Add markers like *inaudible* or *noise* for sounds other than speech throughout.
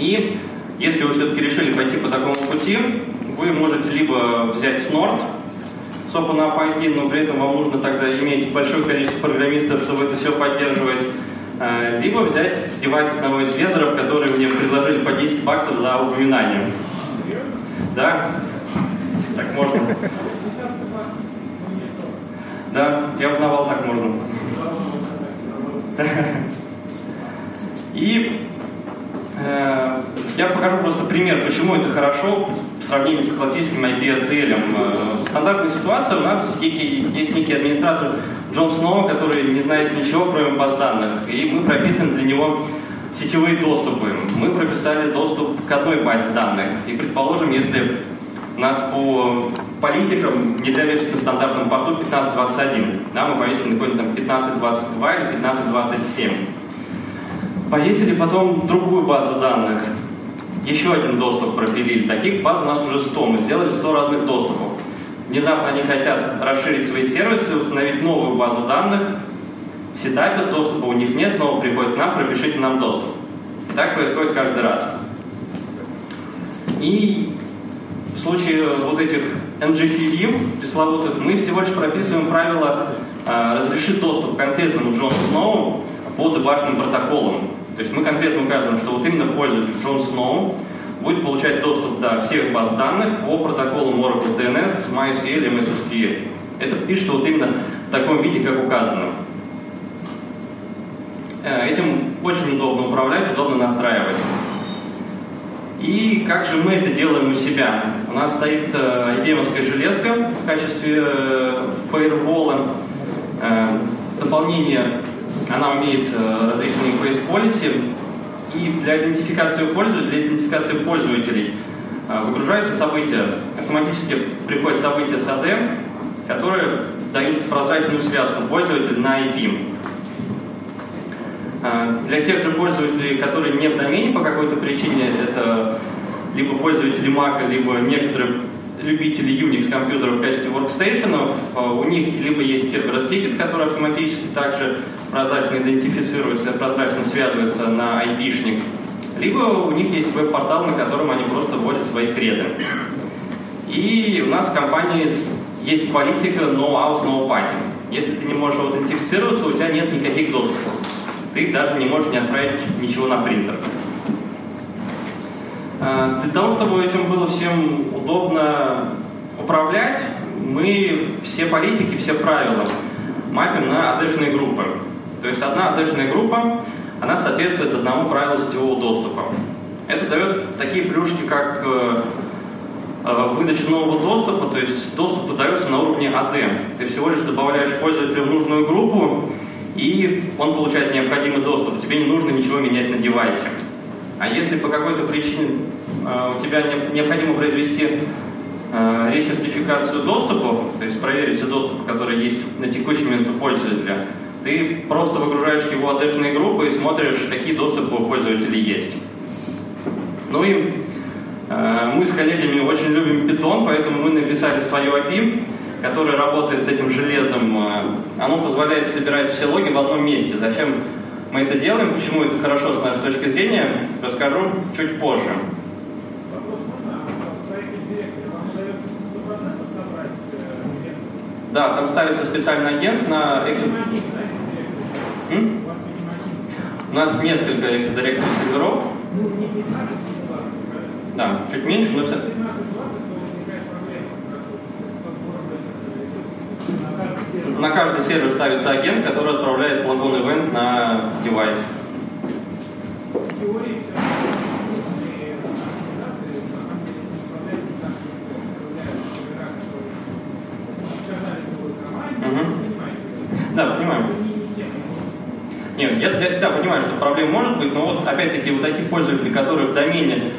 И если вы все-таки решили пойти по такому пути, вы можете либо взять Snort с OpenApp ID, но при этом вам нужно тогда иметь большое количество программистов, чтобы это все поддерживать, э, либо взять девайс одного из везеров, которые мне предложили по 10 баксов за упоминание. Да? Так можно. Да, я узнавал, так можно. *laughs* И э, я покажу просто пример, почему это хорошо в сравнении с классическим IP-ACL. Э, стандартная ситуация, у нас есть некий администратор Джон Сноу, который не знает ничего, кроме баз данных, и мы прописываем для него сетевые доступы. Мы прописали доступ к одной базе данных. И предположим, если нас по политикам нельзя вешать на стандартном порту 1521. Да, мы повесили на какой-нибудь там 1522 или 1527. Повесили потом другую базу данных. Еще один доступ пропилили. Таких баз у нас уже 100. Мы сделали 100 разных доступов. Внезапно они хотят расширить свои сервисы, установить новую базу данных, сетапят доступа, у них нет, снова приходят к нам, пропишите нам доступ. Так происходит каждый раз. И в случае вот этих NGFV пресловутых мы всего лишь прописываем правило э, разрешить доступ к конкретному Джону Сноу по дебажным протоколам. То есть мы конкретно указываем, что вот именно пользователь Джон Сноу будет получать доступ до всех баз данных по протоколам Oracle DNS, MySQL и MSSQL. Это пишется вот именно в таком виде, как указано. Э, этим очень удобно управлять, удобно настраивать. И как же мы это делаем у себя? У нас стоит э, IBM железка в качестве э, фаервола. Дополнение, она умеет различные quest policy, и для идентификации пользователей, для идентификации пользователей выгружаются события, автоматически приходят события с AD, которые дают прозрачную связку пользователя на IP. А, для тех же пользователей, которые не в домене по какой-то причине, это либо пользователи Mac, либо некоторые любители Unix компьютеров в качестве workstationов, а, у них либо есть Kerberos Ticket, который автоматически также прозрачно идентифицируется, прозрачно связывается на IP-шник, либо у них есть веб-портал, на котором они просто вводят свои креды. И у нас в компании есть политика no house, no party. Если ты не можешь аутентифицироваться, у тебя нет никаких доступов ты даже не можешь не отправить ничего на принтер. А, для того, чтобы этим было всем удобно управлять, мы все политики, все правила мапим на адешные группы. То есть одна адешная группа, она соответствует одному правилу сетевого доступа. Это дает такие плюшки, как э, э, выдача нового доступа, то есть доступ выдается на уровне AD. Ты всего лишь добавляешь пользователя в нужную группу, и он получает необходимый доступ. Тебе не нужно ничего менять на девайсе. А если по какой-то причине э, у тебя не, необходимо произвести э, ресертификацию доступа, то есть проверить все доступы, которые есть на текущий момент у пользователя, ты просто выгружаешь его адешные группы и смотришь, какие доступы у пользователей есть. Ну и э, мы с коллегами очень любим Python, поэтому мы написали свою API, которое работает с этим железом, э, оно позволяет собирать все логи в одном месте. Зачем мы это делаем, почему это хорошо с нашей точки зрения, расскажу чуть позже. Да, там ставится специальный агент на... М? У нас несколько Active Directory серверов. Да, чуть меньше, но на каждый сервер ставится агент, который отправляет логон event на девайс. Да, понимаю. Нет, я, я да, понимаю, что проблем может быть, но вот опять-таки вот такие пользователи, которые в домене,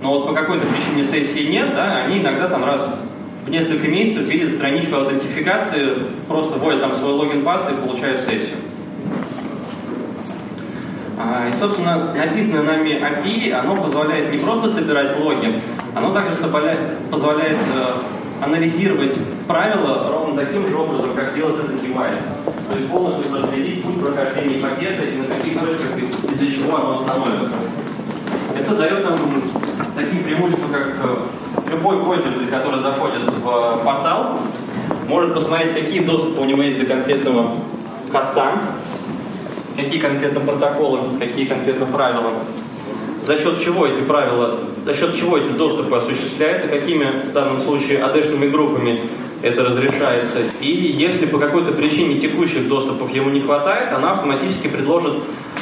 но вот по какой-то причине сессии нет, да, они иногда там раз в несколько месяцев видят страничку аутентификации, просто вводят там свой логин пас и получают сессию. А, и, собственно, написанное нами API, оно позволяет не просто собирать логи, оно также позволяет, позволяет э, анализировать правила ровно таким же образом, как делает этот девайс. То есть полностью проследить путь прохождения пакета и на каких точках из-за чего оно становится. Это дает нам такие преимущества, как э, любой пользователь, который заходит в портал, может посмотреть, какие доступы у него есть до конкретного хоста, какие конкретно протоколы, какие конкретно правила, за счет чего эти правила, за счет чего эти доступы осуществляются, какими в данном случае адешными группами это разрешается. И если по какой-то причине текущих доступов ему не хватает, она автоматически предложит,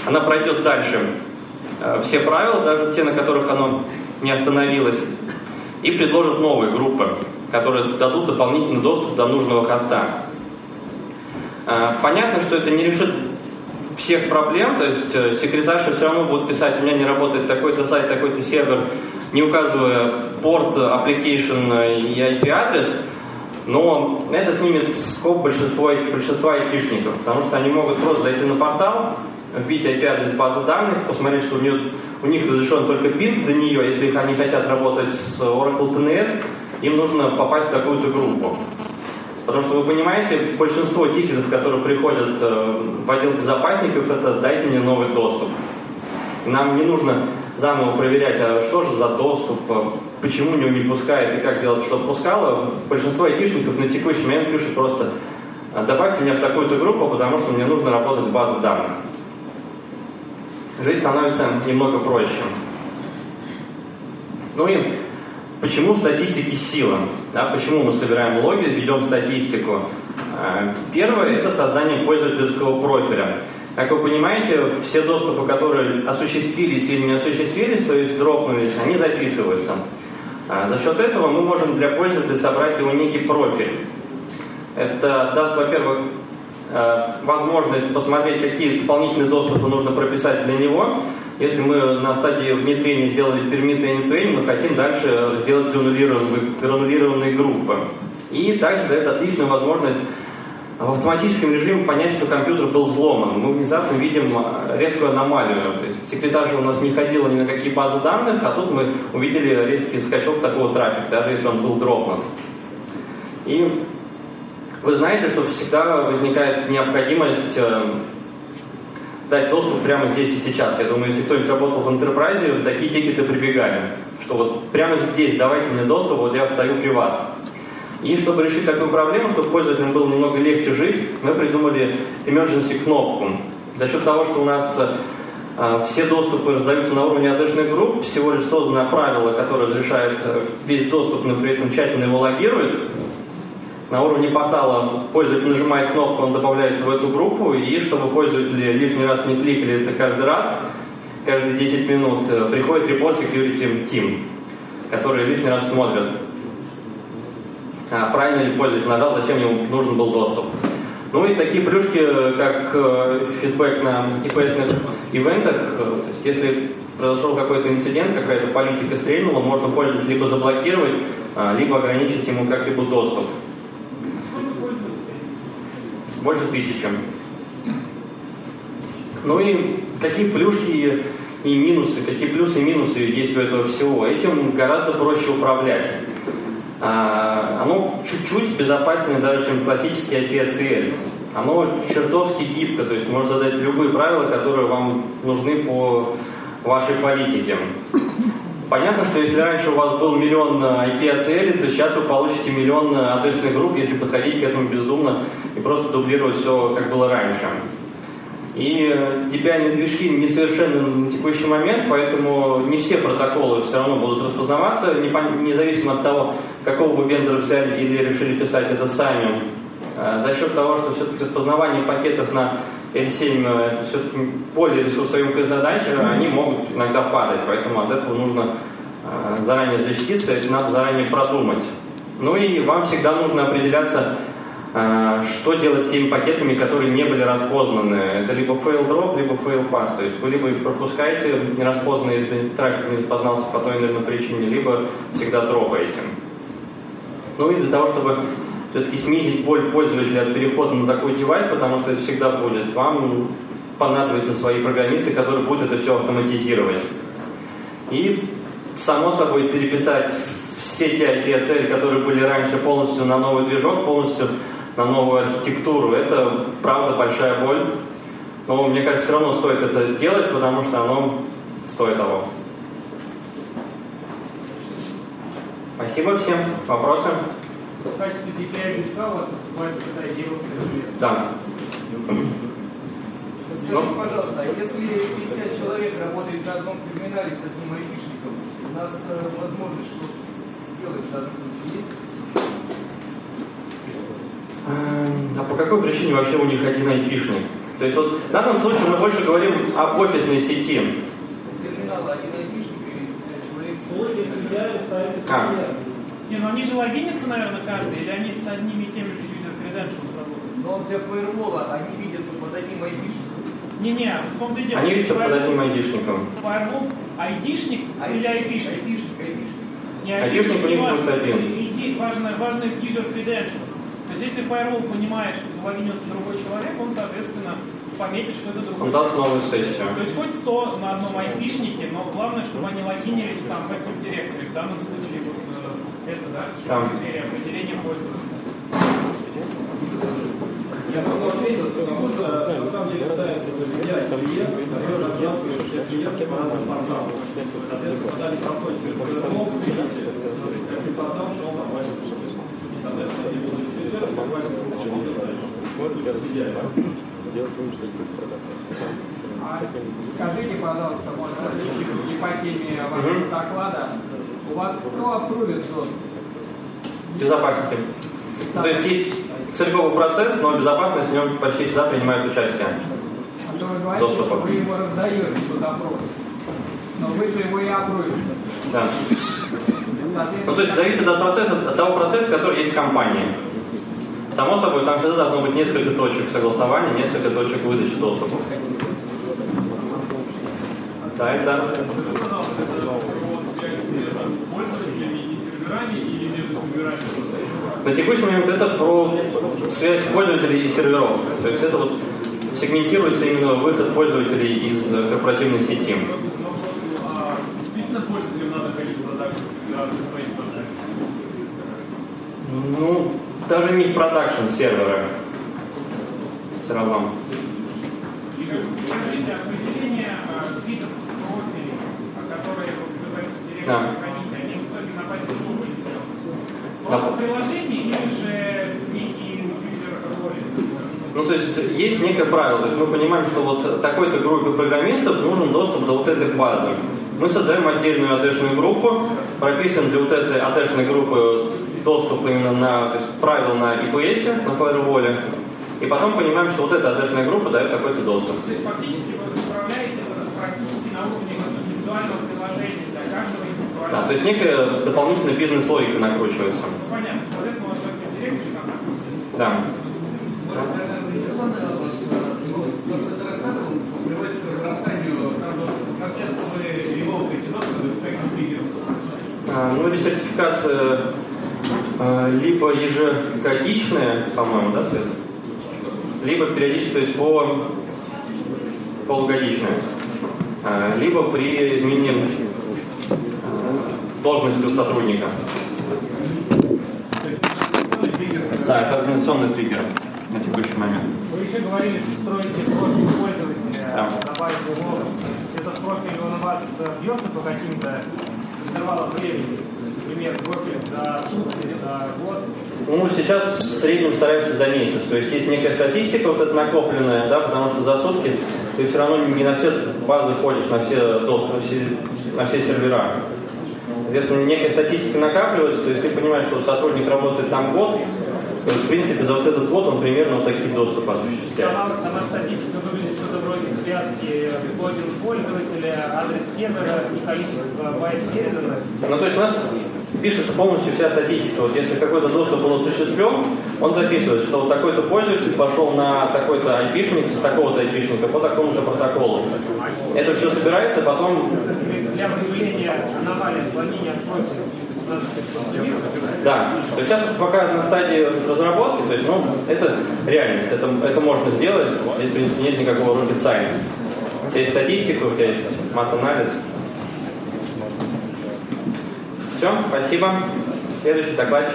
она пройдет дальше э, все правила, даже те, на которых оно не остановилось, и предложит новые группы, которые дадут дополнительный доступ до нужного хоста. Э, понятно, что это не решит всех проблем, то есть э, секретарша все равно будет писать, у меня не работает такой-то сайт, такой-то сервер, не указывая порт, application и IP-адрес, но это снимет скоп большинства, большинства айтишников, потому что они могут просто зайти на портал, вбить IP-адрес базы данных, посмотреть, что у, нее, у них разрешен только пинг до нее, если они хотят работать с Oracle TNS, им нужно попасть в такую-то группу. Потому что вы понимаете, большинство тикетов, которые приходят э, в отдел безопасников, это «дайте мне новый доступ». нам не нужно заново проверять, а что же за доступ, а почему него не пускает и как делать, чтобы пускало. Большинство айтишников на текущий момент пишут просто «А добавьте меня в такую-то группу, потому что мне нужно работать с базой данных. Жизнь становится немного проще. Ну и почему в статистике сила? Да, почему мы собираем логи, ведем статистику? А, первое – это создание пользовательского профиля. Как вы понимаете, все доступы, которые осуществились или не осуществились, то есть дропнулись, они записываются. А за счет этого мы можем для пользователя собрать его некий профиль. Это даст, во-первых, э, возможность посмотреть, какие дополнительные доступы нужно прописать для него. Если мы на стадии внедрения сделали пермиты end мы хотим дальше сделать гранулированные, гранулированные группы. И также дает отличную возможность в автоматическом режиме понять, что компьютер был взломан. Мы внезапно видим а, резкую аномалию. То есть секретарша у нас не ходила ни на какие базы данных, а тут мы увидели резкий скачок такого трафика, даже если он был дропнут. И вы знаете, что всегда возникает необходимость э, дать доступ прямо здесь и сейчас. Я думаю, если кто-нибудь работал в Enterprise, такие тикеты прибегали, что вот прямо здесь давайте мне доступ, вот я встаю при вас. И чтобы решить такую проблему, чтобы пользователям было немного легче жить, мы придумали emergency кнопку. За счет того, что у нас э, все доступы раздаются на уровне AD групп, всего лишь создано правило, которое разрешает э, весь доступ, но при этом тщательно его логирует. На уровне портала пользователь нажимает кнопку, он добавляется в эту группу, и чтобы пользователи лишний раз не кликали это каждый раз, каждые 10 минут, э, приходит report security team, которые лишний раз смотрят а, правильно ли пользователь нажал, зачем ему нужен был доступ. Ну и такие плюшки, как э, фидбэк на EPS ивентах, э, то есть если произошел какой-то инцидент, какая-то политика стрельнула, можно пользователя либо заблокировать, а, либо ограничить ему как-либо доступ. Больше тысячи. Ну и какие плюшки и минусы, какие плюсы и минусы есть у этого всего? Этим гораздо проще управлять. А, оно чуть-чуть безопаснее даже, чем классический IP-ACL. Оно чертовски гибко, то есть можно задать любые правила, которые вам нужны по вашей политике. Понятно, что если раньше у вас был миллион IP-ACL, то сейчас вы получите миллион адресных групп, если подходить к этому бездумно и просто дублировать все, как было раньше. И DPI движки несовершенны на текущий момент, поэтому не все протоколы все равно будут распознаваться, независимо от того, какого бы вендора взяли или решили писать это сами. А, за счет того, что все-таки распознавание пакетов на L7 э, это все-таки более ресурсоемкая задача, они могут иногда падать, поэтому от этого нужно а, заранее защититься, это надо заранее продумать. Ну и вам всегда нужно определяться, а, что делать с теми пакетами, которые не были распознаны? Это либо fail drop, либо fail pass. То есть вы либо их пропускаете нераспознанные, если трафик не распознался по той или иной причине, либо всегда дропаете. Ну и для того, чтобы все-таки снизить боль пользователя от перехода на такой девайс, потому что это всегда будет, вам понадобятся свои программисты, которые будут это все автоматизировать. И, само собой, переписать все те IP-цели, которые были раньше полностью на новый движок, полностью на новую архитектуру. Это, правда, большая боль. Но мне кажется, все равно стоит это делать, потому что оно стоит того. Спасибо всем. Вопросы? В качестве DPI что у вас выступает когда Да. Скажите, пожалуйста, а если 50 человек работает на одном криминале с одним айтишником, у нас э, возможность что-то сделать в данном случае есть? Какой причине вообще у них один айпишник? То есть вот в данном случае мы больше говорим об офисной сети. Терминала один айтишник и 50 человек. Случай с идеалом ставится А. Не, ну они же логинятся, наверное, каждый, или они с одними и теми же user credentials работают? Но для фаервола они видятся под одним айтишником. Не-не, в том-то и дело. Они видятся под одним айдишником. Firewall, айдишник или айпишник? Айтишник, айтишник. Не Айпишник у них будет один. Важно, важно user credentials. То есть если firewall понимает, что залогинился другой человек, он, соответственно, пометит, что это другой Он даст новую сессию. То есть хоть 100 на одном айпишнике, но главное, чтобы они логинились там в Active Directory. В данном случае вот э, это, да, Там. критерий определения пользователя. Я просто ответил, что на самом деле ставится идеальный клиент, который разбрасывает все клиенты по разным порталам. Соответственно, когда они проходят через ПРМО, видите, какой портал шел там ваше И, соответственно, они будут через это ваше А Скажите, пожалуйста, может, не по теме вашего доклада, у вас кто апрувит доступ? Безопасники. Ну, То есть есть целиковый процесс, но безопасность в нем почти всегда принимает участие. А то вы говорите, Доступа. что вы ему раздаете по запросу. Но вы же его и апрувите. Да. Ну, то есть зависит от процесса, от того процесса, который есть в компании. Само собой, там всегда должно быть несколько точек согласования, несколько точек выдачи доступа. Да, это на текущий момент это про связь пользователей и серверов. То есть это вот сегментируется именно выход пользователей из корпоративной сети. А надо ходить в продакшн сервера даже все равно. Да. Да. Ну, то есть есть некое правило. То есть мы понимаем, что вот такой-то группе программистов нужен доступ до вот этой базы. Мы создаем отдельную AD-шную группу, прописываем для вот этой AD-шной группы доступ именно на, то есть правила на IPS, на фаерволе, и потом понимаем, что вот эта AD-шная группа дает такой-то доступ. То есть фактически вы управляете это практически на уровне индивидуального приложения для каждого индивидуального. Да, то есть некая дополнительная бизнес-логика накручивается. Понятно. Соответственно, у вас там. Да. Спектру триггеров? А, Ну, ресертификация либо ежегодичная, по-моему, да, Свет? Либо периодически, то есть по полугодичная. А, Либо при изменении а, должности у сотрудника. Да, это организационный триггер на текущий момент. Вы еще говорили, что строите профиль пользователя Да. базе лога. Этот профиль он у вас бьется по каким-то интервалам времени? Например, профиль за сутки, за год? Ну, сейчас в среднем стараемся за месяц. То есть есть некая статистика вот эта накопленная, да, потому что за сутки ты все равно не на все базы ходишь, на все доступы, на все, на все сервера. Соответственно, некая статистика накапливается, то есть ты понимаешь, что сотрудник работает там год, то есть, в принципе, за вот этот год он примерно вот такие доступы осуществляет. Сама, сама статистика выглядит что-то вроде связки логин пользователя, адрес сервера и количество байт передано. Ну, то есть у нас пишется полностью вся статистика. Вот если какой-то доступ был осуществлен, он записывает, что вот такой-то пользователь пошел на такой-то айпишник с такого-то айпишника по такому-то протоколу. Это все собирается, потом Для выявления аномалий надо что-то Да, то сейчас пока на стадии разработки, то есть, ну, это реальность, это, это можно сделать, здесь, в принципе, нет никакого rocket science. У тебя есть статистика, у тебя есть мат-анализ. Все, спасибо. Следующий докладчик.